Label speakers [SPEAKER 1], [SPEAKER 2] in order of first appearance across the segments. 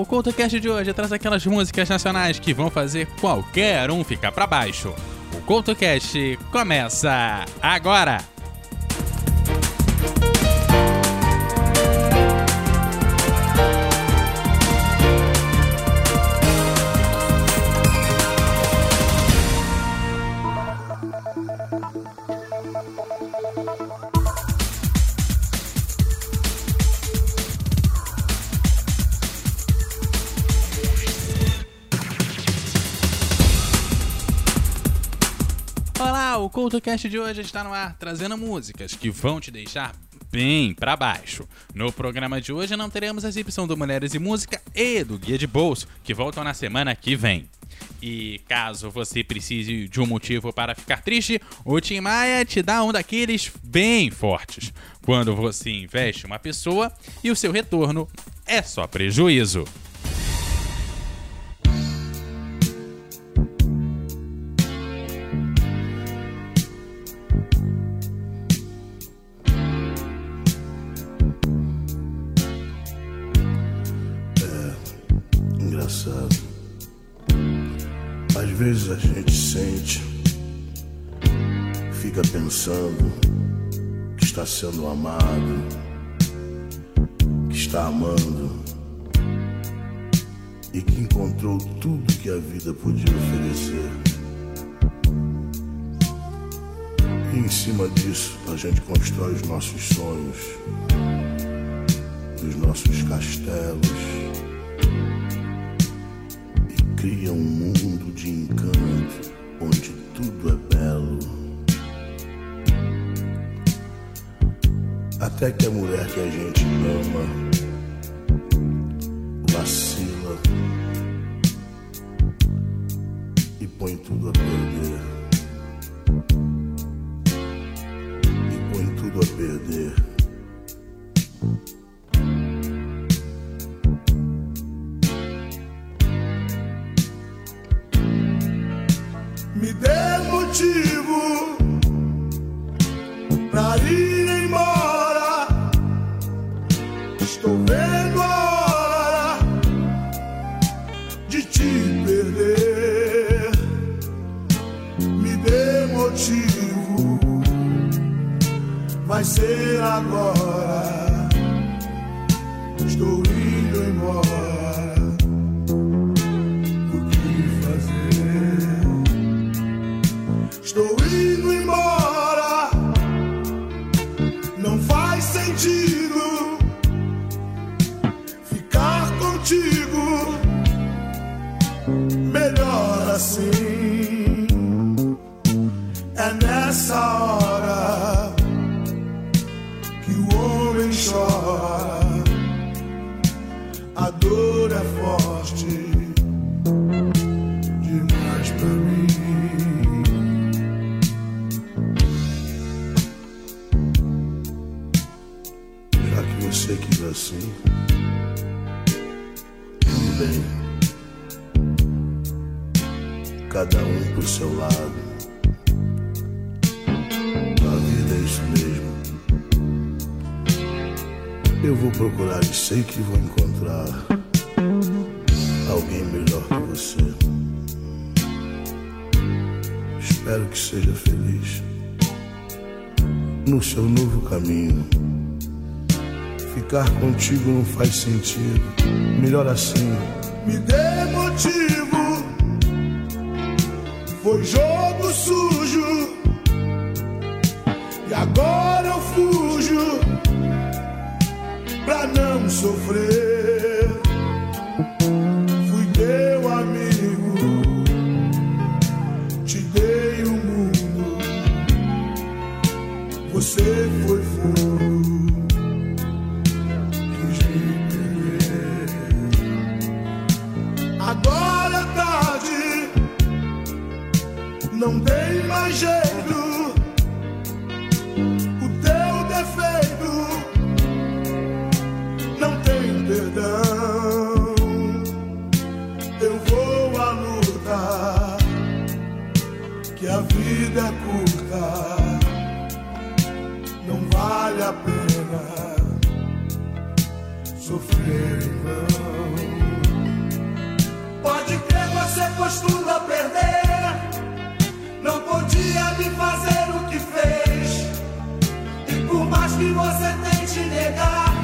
[SPEAKER 1] o CoutoCast de hoje traz aquelas músicas nacionais que vão fazer qualquer um ficar pra baixo. O CoutoCast começa agora! CoutoCast de hoje está no ar, trazendo músicas que vão te deixar bem pra baixo. No programa de hoje não teremos a exibição do Mulheres e Música e do Guia de Bolso, que voltam na semana que vem. E caso você precise de um motivo para ficar triste, o Tim Maia te dá um daqueles bem fortes. Quando você investe uma pessoa e o seu retorno é só prejuízo.
[SPEAKER 2] Sendo amado, que está amando e que encontrou tudo que a vida podia oferecer. E em cima disso a gente constrói os nossos sonhos, os nossos castelos cria um mundo de encanto onde tudo é Até que a mulher que a gente ama vacila e põe tudo a perder. E põe tudo a perder. Estou Eu vou procurar e sei que vou encontrar alguém melhor que você. Espero que seja feliz no seu novo caminho. Ficar contigo não faz sentido. Melhor assim. Me dê motivo. Foi jogo sujo. E agora eu fujo não sofrer. vida curta, não vale a pena sofrer em vão. Pode crer, você costuma perder. Não podia me fazer o que fez. E por mais que você tente negar,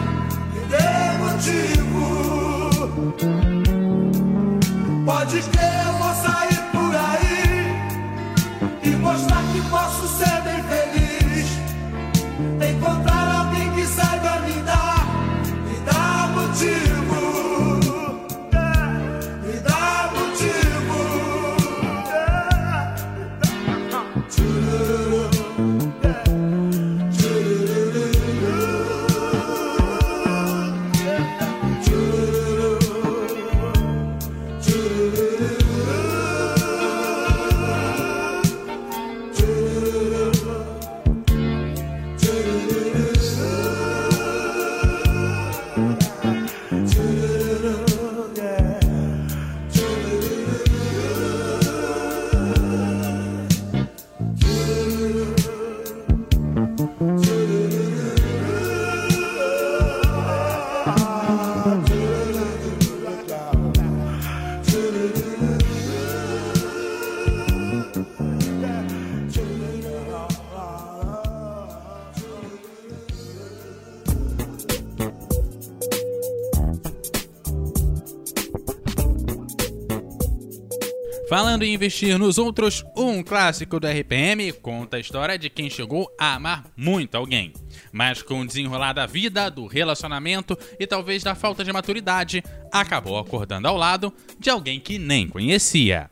[SPEAKER 2] é me dê motivo. Pode crer, eu vou sair.
[SPEAKER 3] Falando em investir nos outros, um clássico do RPM conta a história de quem chegou a amar muito alguém. Mas com o desenrolar da vida, do relacionamento e talvez da falta de maturidade, acabou acordando ao lado de alguém que nem conhecia.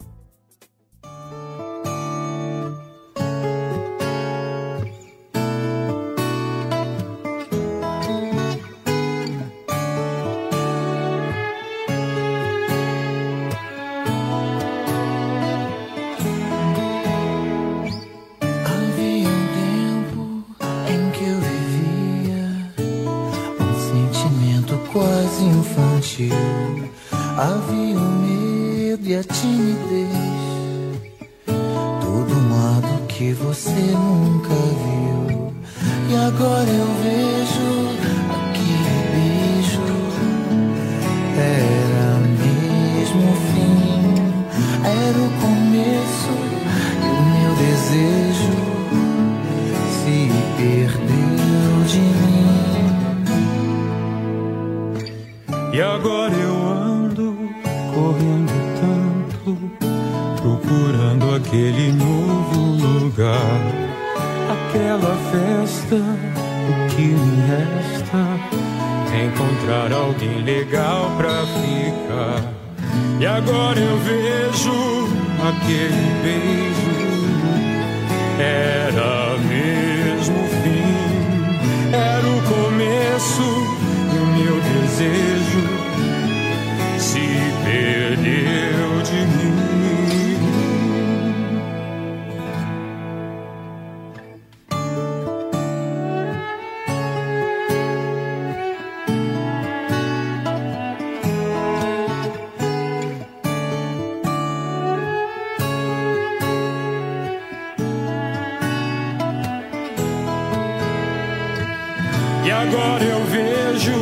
[SPEAKER 4] agora eu vejo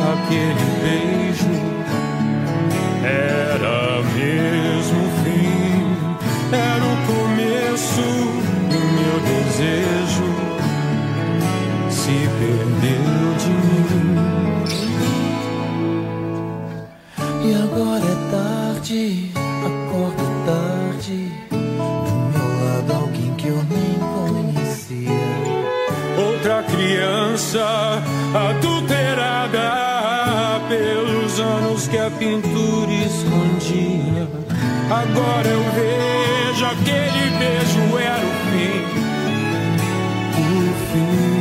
[SPEAKER 4] aquele beijo.
[SPEAKER 5] you.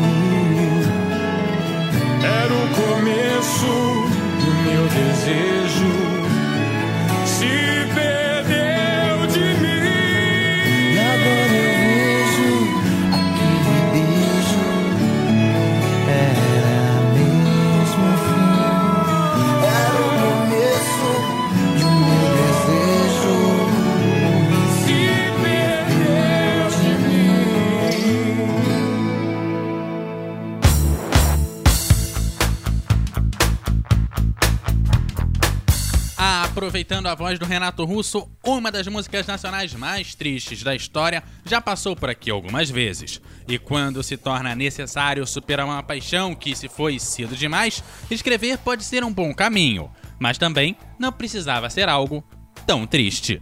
[SPEAKER 1] Aproveitando a voz do Renato Russo, uma das músicas nacionais mais tristes da história já passou por aqui algumas vezes. E quando se torna necessário superar uma paixão que se foi cedo demais, escrever pode ser um bom caminho, mas também não precisava ser algo tão triste.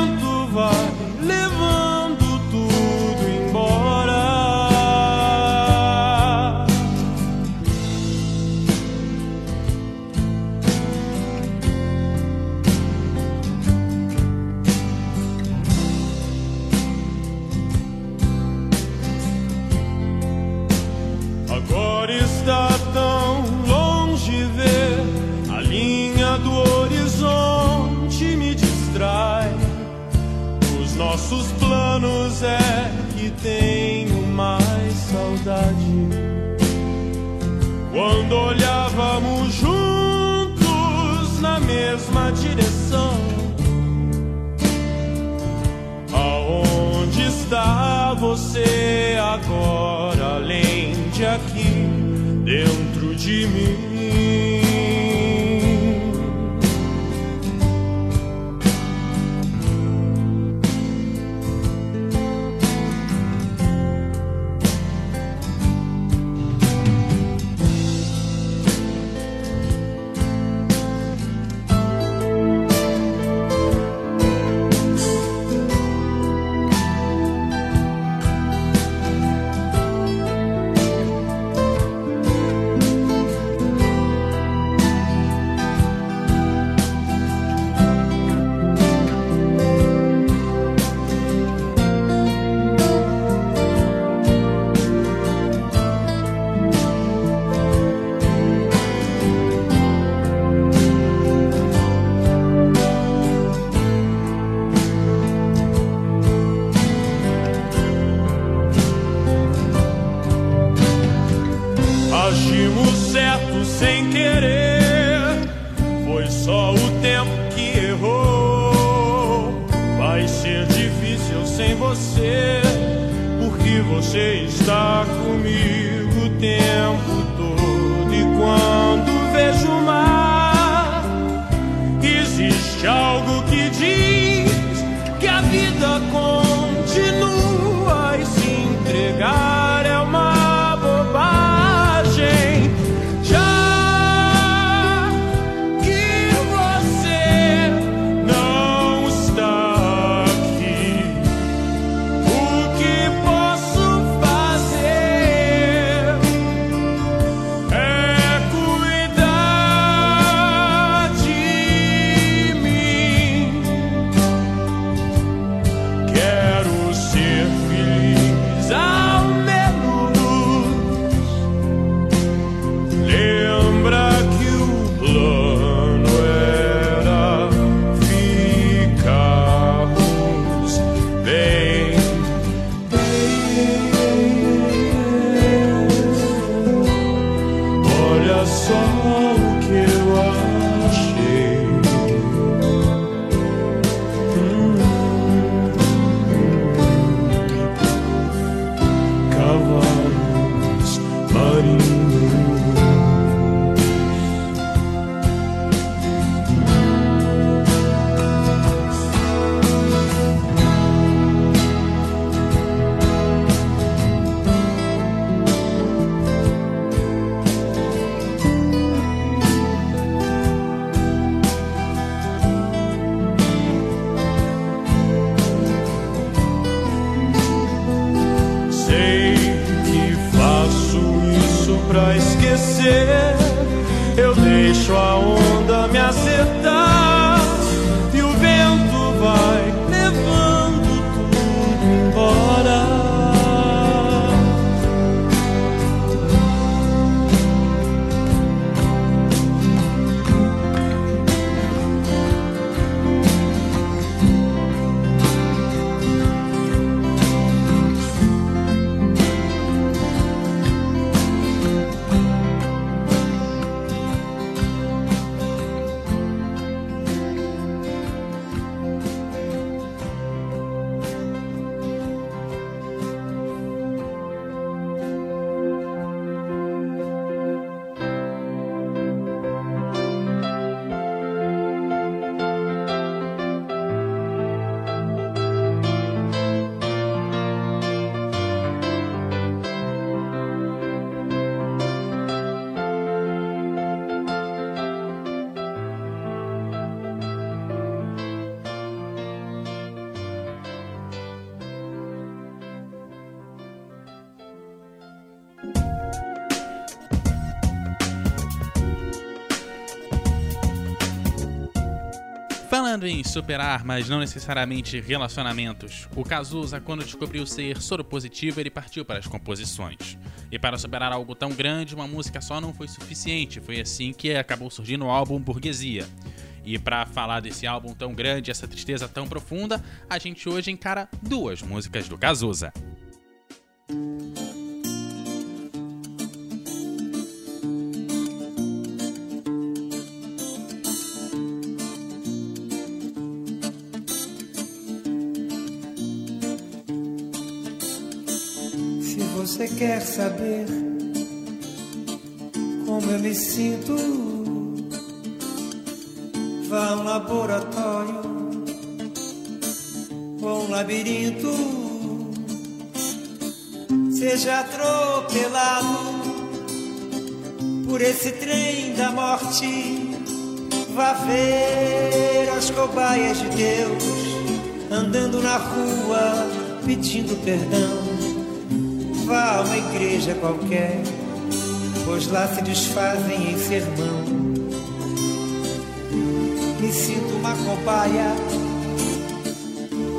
[SPEAKER 4] você está comigo pra esquecer. Eu deixo a onda me acertar
[SPEAKER 1] Falando em superar, mas não necessariamente relacionamentos, o Cazuza, quando descobriu ser soro positivo, ele partiu para as composições. E para superar algo tão grande, uma música só não foi suficiente, foi assim que acabou surgindo o álbum Burguesia. E para falar desse álbum tão grande, essa tristeza tão profunda, a gente hoje encara duas músicas do Cazuza.
[SPEAKER 6] Você quer saber como eu me sinto, vá a um laboratório ou um labirinto. Seja atropelado por esse trem da morte. Vá ver as cobaias de Deus andando na rua pedindo perdão igreja qualquer, pois lá se desfazem em sermão. Me sinto uma cobaia,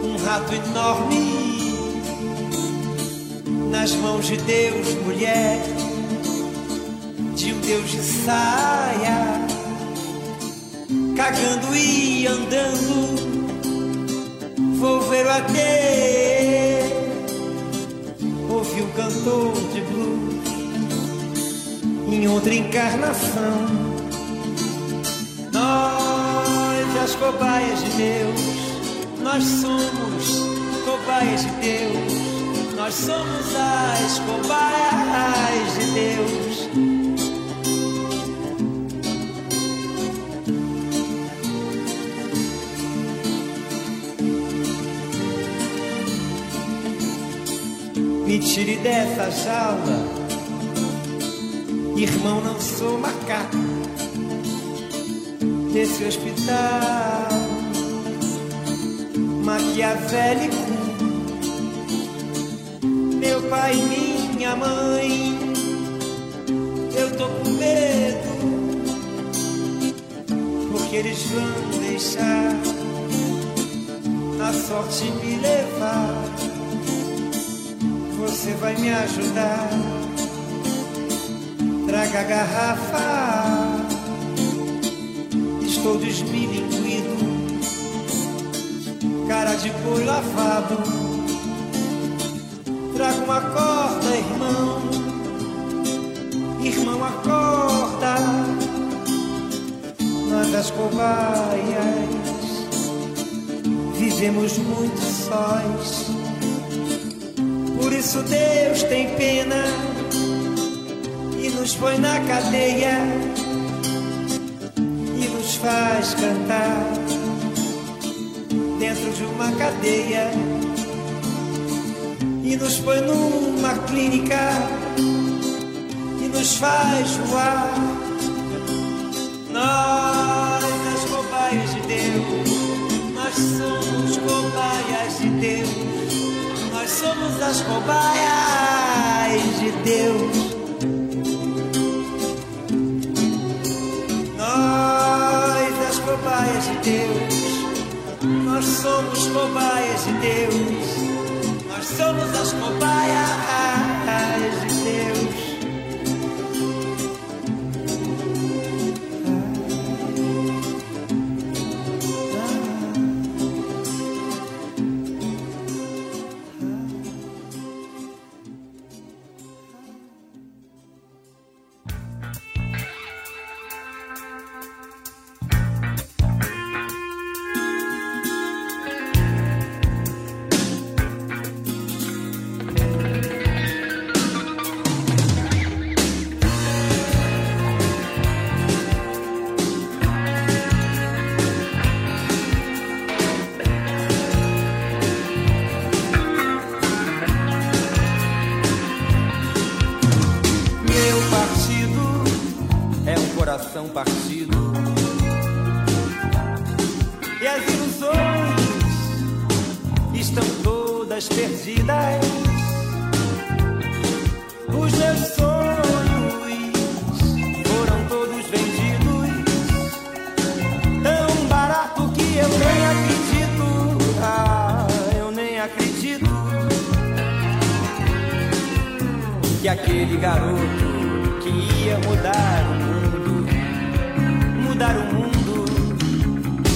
[SPEAKER 6] um rato enorme, nas mãos de Deus, mulher, de um Deus de saia, cagando e andando, vou ver o adeus ouvi o cantor de blues em outra encarnação. Nós, as cobaias de Deus, nós somos cobaias de Deus, nós somos as cobaias de Deus. Tire dessa jaula, irmão, não sou macaco desse hospital. Maquiavélico. Meu pai minha mãe, eu tô com medo, porque eles vão deixar a sorte me levar você vai me ajudar. Traga a garrafa, estou desmilinguido, cara de boi lavado. Traga uma corda, irmão, irmão, acorda. Nós as cobaias vivemos muito sós. Isso Deus tem pena e nos põe na cadeia e nos faz cantar dentro de uma cadeia e nos põe numa clínica e nos faz voar. Nós, as cobaias de Deus, nós somos cobaias de Deus. Nós somos as cobaias de Deus. Nós, as cobaias de Deus. Nós somos cobaias de Deus. Nós somos as cobaias de Deus.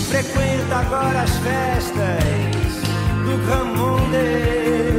[SPEAKER 6] Frequenta agora as festas do Camundê.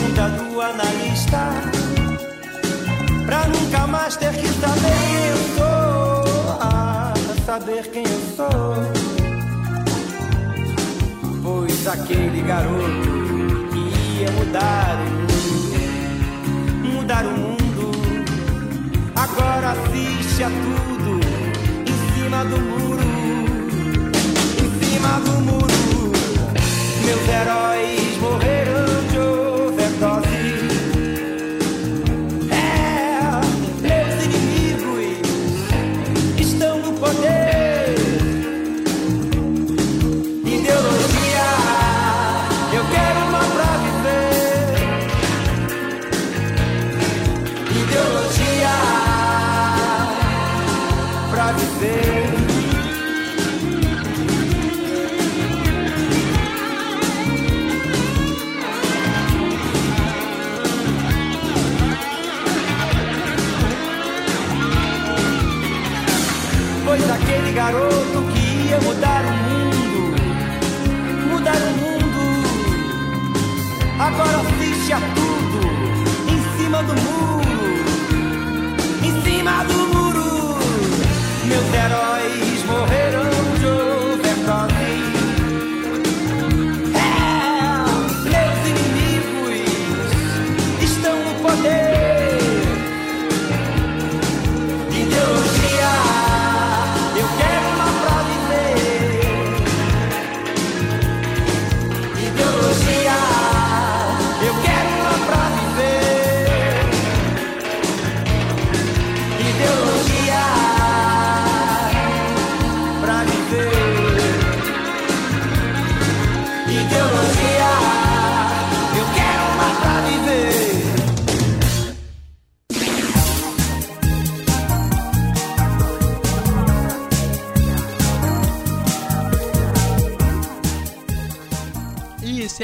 [SPEAKER 6] pergunta do analista. Pra nunca mais ter que saber quem eu sou. Ah, saber quem eu sou. Pois aquele garoto que ia mudar o mundo, mudar o mundo, agora assiste a tudo em cima do muro. Em cima do muro, meus heróis morreram.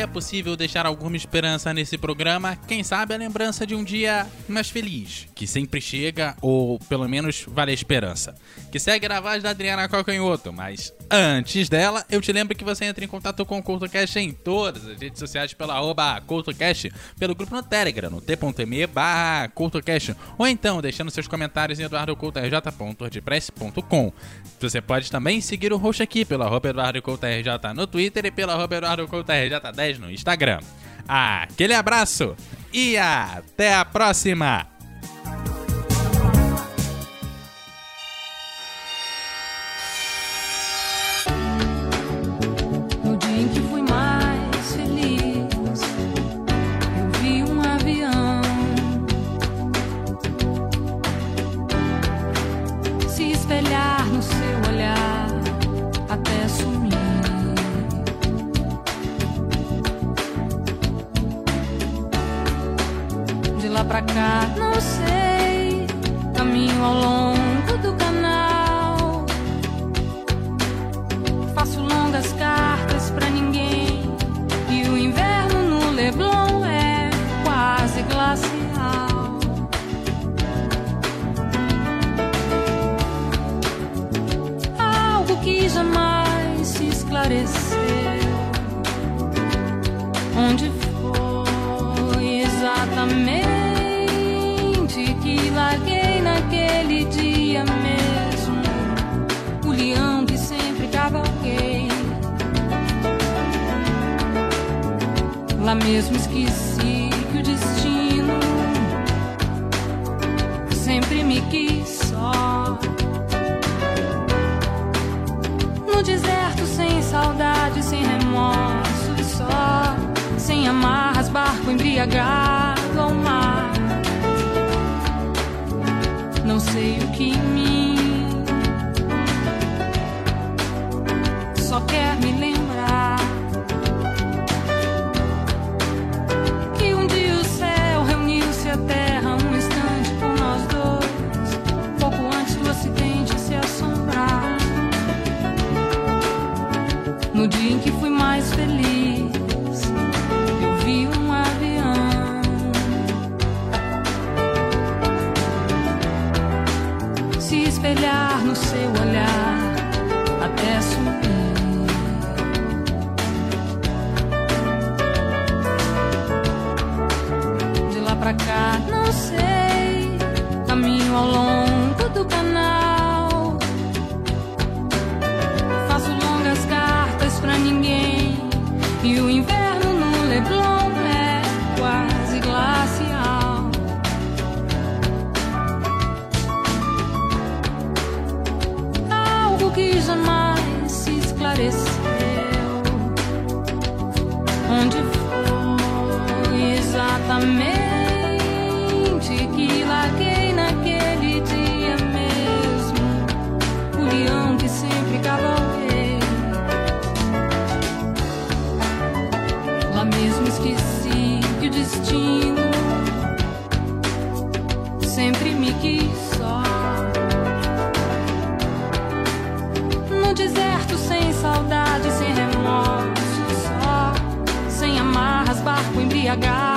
[SPEAKER 6] É
[SPEAKER 1] possível deixar alguma esperança nesse programa, quem sabe a lembrança de um dia mais feliz, que sempre chega, ou pelo menos vale a esperança. Que segue na voz da Adriana Calcanhoto, mas antes dela, eu te lembro que você entra em contato com o CultoCast em todas as redes sociais pelo arroba CultoCast, pelo grupo no Telegram, no t.me barra CultoCast, ou então deixando seus comentários em eduardocultorj.wordpress.com. Você pode também seguir o host aqui pelo arroba EduardoCultoRJ no Twitter e pelo arroba EduardoCultoRJ10 no Instagram. Aquele abraço e até a próxima!
[SPEAKER 7] Naquele dia mesmo? o leão que sempre cavalguei. Lá mesmo esqueci que o destino sempre me quis só. No deserto, sem saudade, sem remorso e só. Sem amarras, barco embriagado sei o que em mim só quer me lembrar que um dia o céu reuniu-se à terra um instante com nós dois, pouco antes do acidente se assombrar. No dia em que fui mais feliz, espelhar no seu olhar mesmo esqueci que o destino sempre me quis só. No deserto, sem saudade, sem remorso, só. Sem amarras, barco embriagado